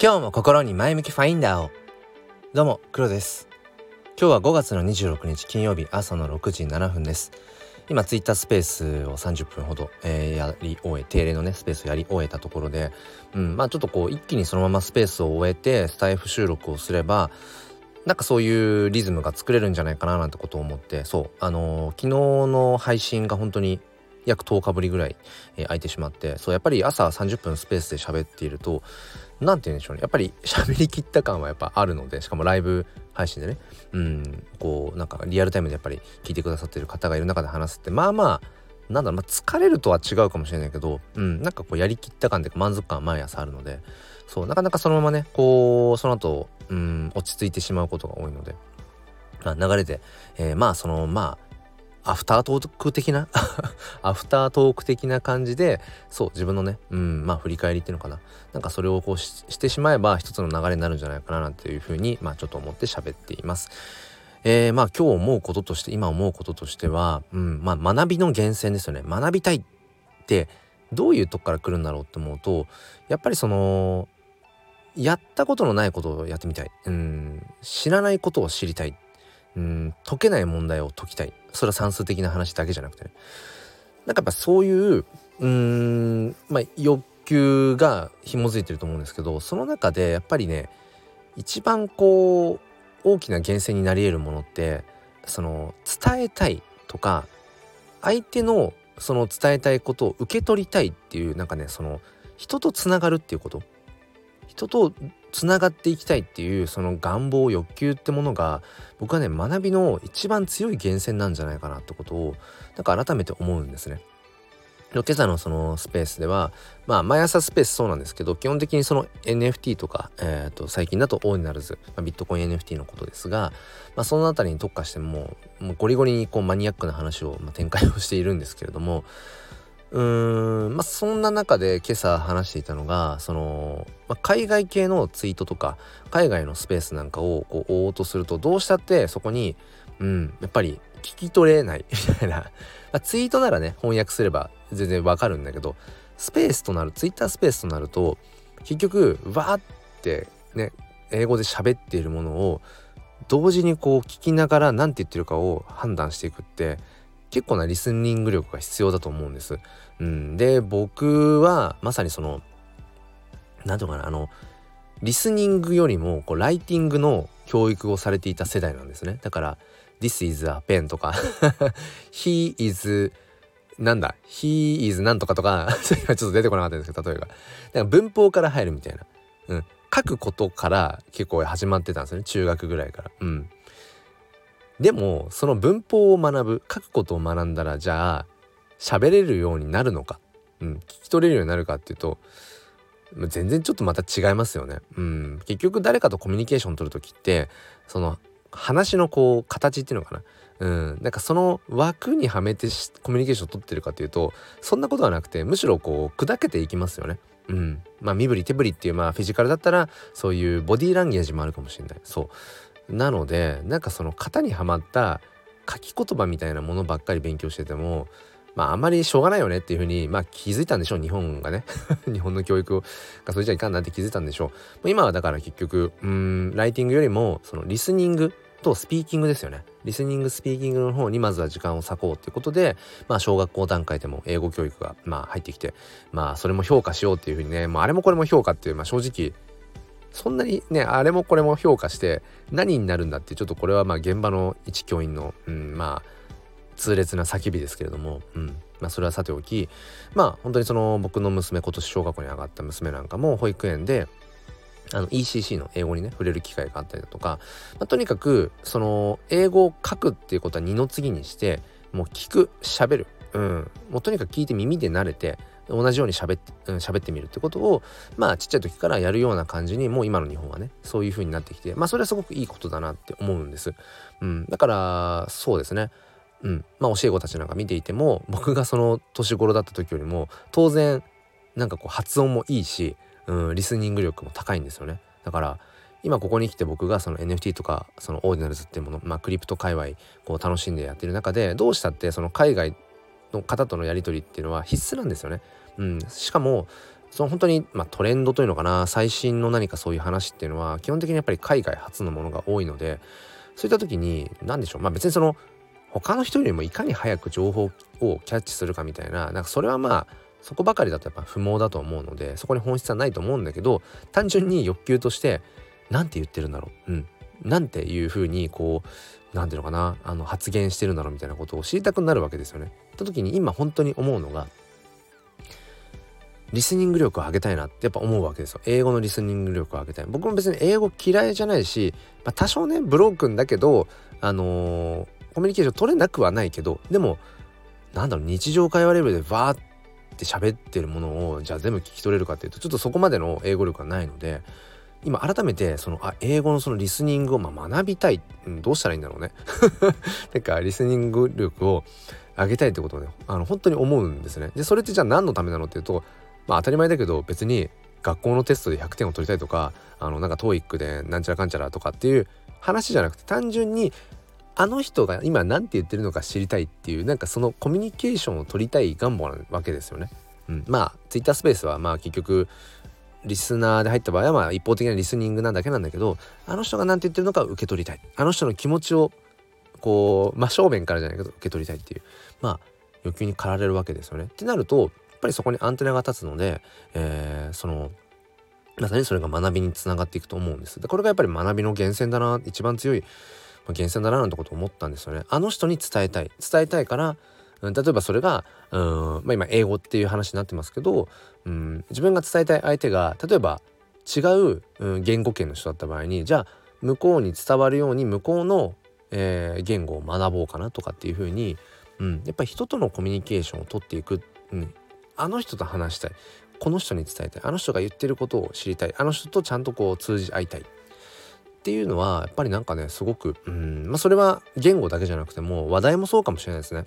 今日も心に前向きファインダーを。どうも黒です。今日は5月の26日金曜日朝の6時7分です。今ツイッタースペースを30分ほど、えー、やり終え定例のねスペースをやり終えたところで、うん、まあちょっとこう一気にそのままスペースを終えてスタイフ収録をすればなんかそういうリズムが作れるんじゃないかななんてことを思って。そうあのー、昨日の配信が本当に約10日ぶりぐらい、えー、空いてしまってそうやっぱり朝30分スペースで喋っていると何て言うんでしょうね。やっぱり喋りきった感はやっぱあるのでしかもライブ配信でね。うんこうなんかリアルタイムでやっぱり聞いてくださってる方がいる中で話すってまあまあなんだろう、まあ、疲れるとは違うかもしれないけど、うん、なんかこうやりきった感で満足感は毎朝あるのでそうなかなかそのままねこうその後、うん、落ち着いてしまうことが多いので、まあ、流れで、えー、まあそのまあアフタートーク的な？アフタートーク的な感じでそう自分のねうんまあ振り返りっていうのかな。なんかそれをこうしてしまえば一つの流れになるんじゃないかななんていうふうにまあちょっと思って喋っています。えー、まあ今日思うこととして今思うこととしては、うんまあ、学びの源泉ですよね。学びたいってどういうとこから来るんだろうって思うとやっぱりそのやったことのないことをやってみたい、うん、知らないことを知りたい。うん解けない問題を解きたい。それは算数的な話だけじゃなくてね。なんかやっぱそういううんまあ欲求が紐づいてると思うんですけどその中でやっぱりね一番こう大きな源泉になり得るものってその伝えたいとか相手のその伝えたいことを受け取りたいっていうなんかねその人とつながるっていうこと人とつながっていきたいっていうその願望欲求ってものが僕はね学びの一番強い源泉なんじゃないかなってことをなんか改めて思うんですね。今朝のそのスペースではまあ毎朝スペースそうなんですけど基本的にその NFT とか、えー、と最近だとオーディナルズ、まあ、ビットコイン NFT のことですが、まあ、その辺りに特化してももうゴリゴリにこうマニアックな話を、まあ、展開をしているんですけれどもうーんまあそんな中で今朝話していたのがその、まあ、海外系のツイートとか海外のスペースなんかをこう追おうとするとどうしたってそこにうんやっぱり聞き取れないみたいな、ツイートならね翻訳すれば全然わかるんだけどスペースとなるツイッタースペースとなると結局わーってね英語で喋っているものを同時にこう聞きながら何て言ってるかを判断していくって結構なリスニング力が必要だと思うんです。うん、で僕はまさにその何て言うかなあのリスニングよりもこうライティングの教育をされていた世代なんですね。だから「This is a pen」とか「He is」なんだ「He is」なんとかとか それがちょっと出てこなかったんですけど例えば。だから文法から入るみたいな。うん。書くことから結構始まってたんですよね中学ぐらいから。うん。でもその文法を学ぶ書くことを学んだらじゃあ喋れるようになるのか、うん、聞き取れるようになるかっていうと全然ちょっとまた違いますよね。うん、結局誰かとコミュニケーション取る時ってその話のこう形っていうのかな？うん、なんかその枠にはめてコミュニケーション取ってるかというとそんなことはなくてむしろこう砕けていきますよね。うん、まあ身振り手振りっていうまあフィジカルだったらそういうボディーランゲージもあるかもしれない。そうなのでなんかその型にはまった書き言葉みたいなものばっかり勉強しててもまああんまりしょうがないよねっていうふうにまあ気づいたんでしょう日本がね。日本の教育がそれじゃいかんなって気づいたんでしょう。今はだから結局うんライティングよりもそのリスニングとスピーキングですよね。リスニングスピーキングの方にまずは時間を割こうっていうことでまあ小学校段階でも英語教育がまあ入ってきてまあそれも評価しようっていうふうにねまああれもこれも評価っていうまあ正直そんなにねあれもこれも評価して何になるんだってちょっとこれはまあ現場の一教員の、うん、まあ痛烈な叫びですけれども、うん。まあ、それはさておきまあ本当にその僕の娘今年小学校に上がった娘なんかも保育園であの ECC の英語にね触れる機会があったりだとか、まあ、とにかくその英語を書くっていうことは二の次にしてもう聞く喋る、うん、もうとにかく聞いて耳で慣れて同じように喋って、うん、喋ってみるってことをまあちっちゃい時からやるような感じにもう今の日本はねそういう風になってきてまあそれはすごくいいことだなって思うんです。うん、だからそうですね。うん、まあ教え子たちなんか見ていても僕がその年頃だった時よりも当然なんかこう発音もいいし、うん、リスニング力も高いんですよね。だから今ここに来て僕がその NFT とかそのオーディナルズっていうもの、まあ、クリプト界隈こう楽しんでやってる中でどうしたってその海外の方とのやり取りっていうのは必須なんですよね。うん、しかもその本当に、まあ、トレンドというのかな最新の何かそういう話っていうのは基本的にやっぱり海外発のものが多いのでそういった時に何でしょうまあ別にその他の人よりもいかに早く情報をキャッチするかみたいななんかそれはまあそこばかりだとやっぱ不毛だと思うのでそこに本質はないと思うんだけど単純に欲求として何て言ってるんだろううんなんていうふうにこう何ていうのかなあの発言してるんだろうみたいなことを知りたくなるわけですよね。って時に今本当に思うのがリスニング力を上げたいなってやっぱ思うわけですよ。英語のリスニング力を上げたい。僕も別に英語嫌いじゃないし、まあ、多少ねブロークンだけどあのー、コミュニケーション取れなくはないけどでもなんだろう日常会話レベルでバーって喋ってるものをじゃあ全部聞き取れるかっていうとちょっとそこまでの英語力がないので今改めてそのあ英語のそのリスニングをまあ学びたい、うん、どうしたらいいんだろうね なんかリスニング力を上げたいってことをねあの本当に思うんですねでそれってじゃあ何のためなのっていうとまあ当たり前だけど別に学校のテストで100点を取りたいとかあのなんか TOEIC でなんちゃらかんちゃらとかっていう話じゃなくて単純にあの人が今何て言ってるのか知りたいっていうなんかそのコミュニケーションを取りたい願望なわけですよね。うん、まあ Twitter スペースはまあ結局リスナーで入った場合はまあ一方的なリスニングなだけなんだけどあの人が何て言ってるのか受け取りたいあの人の気持ちをこう真正面からじゃないけど受け取りたいっていうまあ欲求に駆られるわけですよね。ってなるとぱりそこにアンテナが立つので、えー、そのまさにそれが学びにつながっていくと思うんです。でこれがやっぱり学びの源泉だな一番強い源泉だななんてことを思ったんですよね。あの人に伝えたい伝えたいから例えばそれがうん、まあ、今英語っていう話になってますけど、うん、自分が伝えたい相手が例えば違う、うん、言語圏の人だった場合にじゃあ向こうに伝わるように向こうの、えー、言語を学ぼうかなとかっていうふうに、うん、やっぱり人とのコミュニケーションをとっていく、うん、あの人と話したい。この人に伝えたい。あの人が言ってることを知りたい。あの人とちゃんとこう通じ合いたい。っていうのはやっぱりなんかねすごくうんまあそれは言語だけじゃなくても話題もそうかもしれないですね。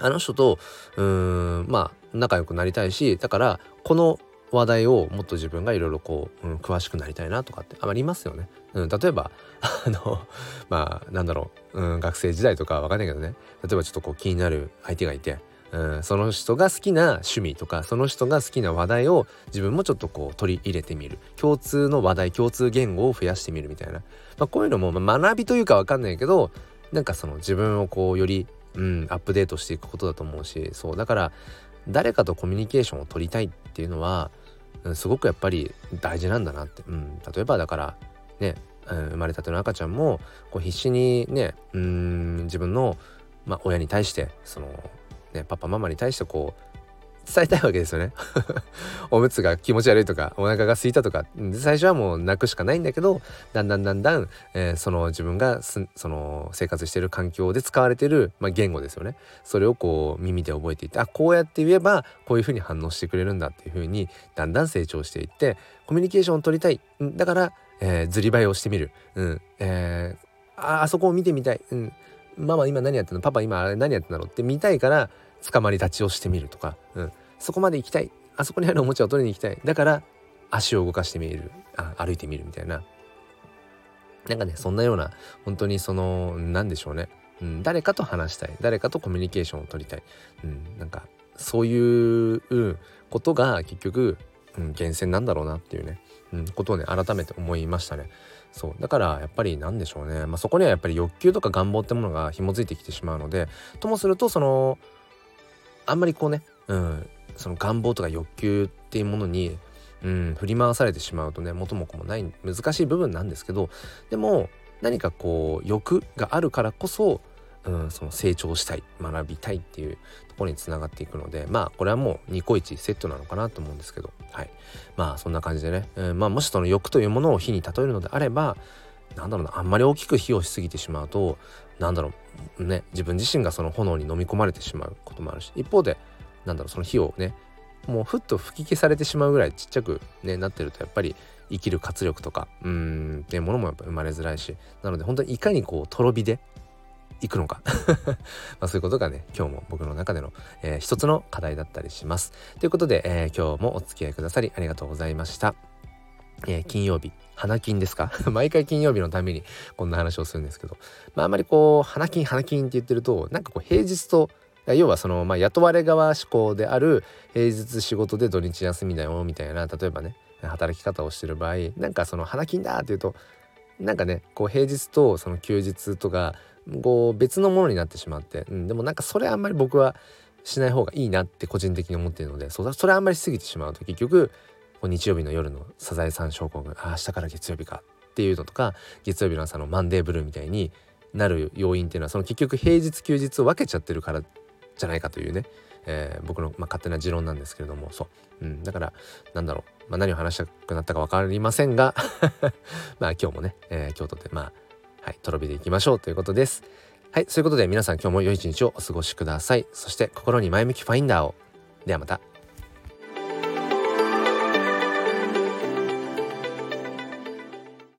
あの人とうんまあ仲良くなりたいしだからこの話題をもっと自分がいろいろこう、うん、詳しくなりたいなとかってありますよね。うん、例えば あのまあなんだろう、うん、学生時代とかわかんないけどね。例えばちょっとこう気になる相手がいてうん、その人が好きな趣味とかその人が好きな話題を自分もちょっとこう取り入れてみる。共通の話題共通言語を増やしてみるみたいな、まあ、こういうのも、学びというか分かんないけどなんかその自分をこうより、うん、アップデートしていくことだと思うしそうだから誰かとコミュニケーションを取りたいっていうのは、うん、すごくやっぱり大事なんだなって、うん、例えばだからね、うん、生まれたての赤ちゃんもこう必死にねうん自分の、まあ、親に対してそのね、パパママに対してこう伝えたいわけですよね。おむつが気持ち悪いとかお腹が空いたとか。最初はもう泣くしかないんだけどだんだんだんだん、えー、その自分がその生活してる環境で使われてる、まあ、言語ですよね。それをこう耳で覚えていってあこうやって言えばこういうふうに反応してくれるんだっていうふうにだんだん成長していってコミュニケーションを取りたい。だから、えー、ずりばいをしてみる、うんえー、ああそこを見てみたい、うん、ママ今何やってんの？パパ今あれ何やってんだろうって見たいから捕まり立ちをしてみるとか、うん、そこまで行きたい。あそこにあるおもちゃを取りに行きたい。だから足を動かしてみる。あ歩いてみるみたいな。なんかねそんなような本当にその何でしょうね、うん、誰かと話したい。誰かとコミュニケーションを取りたい、うん、なんかそういうことが結局、うん、源泉なんだろうなっていうね、うん、ことをね改めて思いましたね。そうだからやっぱり何でしょうね、まあ、そこにはやっぱり欲求とか願望ってものが紐づいてきてしまうのでともするとそのあんまりこうね、うん、その願望とか欲求っていうものに、うん、振り回されてしまうとね元も子もない難しい部分なんですけどでも何かこう欲があるからこそ、うん、その成長したい学びたいっていうところにつながっていくのでまあこれはもうニコイチセットなのかなと思うんですけど。はい。まあそんな感じでね、うん、まあもしその欲というものを火に例えるのであればなんだろうなあんまり大きく火をしすぎてしまうとなんだろうね自分自身がその炎に飲み込まれてしまうこともあるし一方でなんだろうその火をねもうふっと吹き消されてしまうぐらいちっちゃく、ね、なってるとやっぱり生きる活力とかうんっていうものもやっぱ生まれづらいしなので本当にいかにこうとろ火でいくのか まあそういうことがね今日も僕の中での、えー、一つの課題だったりします。ということで、えー、今日もお付き合いくださりありがとうございました。えー、金曜日花金ですか？毎回金曜日のためにこんな話をするんですけど、まあ、あまりこう花金花金って言ってるとなんかこう平日と要はその、まあ、雇われ側志向である平日仕事で土日休みだよみたいな例えばね働き方をしてる場合なんかその花金だっていうとなんかねこう平日とその休日とかこう別のものになってしまって、うん、でもなんかそれあんまり僕はしない方がいいなって個人的に思っているのでそそれあんまりしすぎてしまうと結局日曜日の夜のサザエさん症候群あ明日から月曜日かっていうのとか月曜日の朝のマンデーブルーみたいになる要因っていうのはその結局平日休日を分けちゃってるからじゃないかというね、えー、僕の、まあ、勝手な持論なんですけれどもそう、うん、だからなんだろう、まあ、何を話したくなったか分かりませんが まあ今日もね、えー、京都でまあはいとろ火でいきましょうということです。はいそういうことで皆さん今日も良い一日をお過ごしください。そして心に前向きファインダーを。ではまた。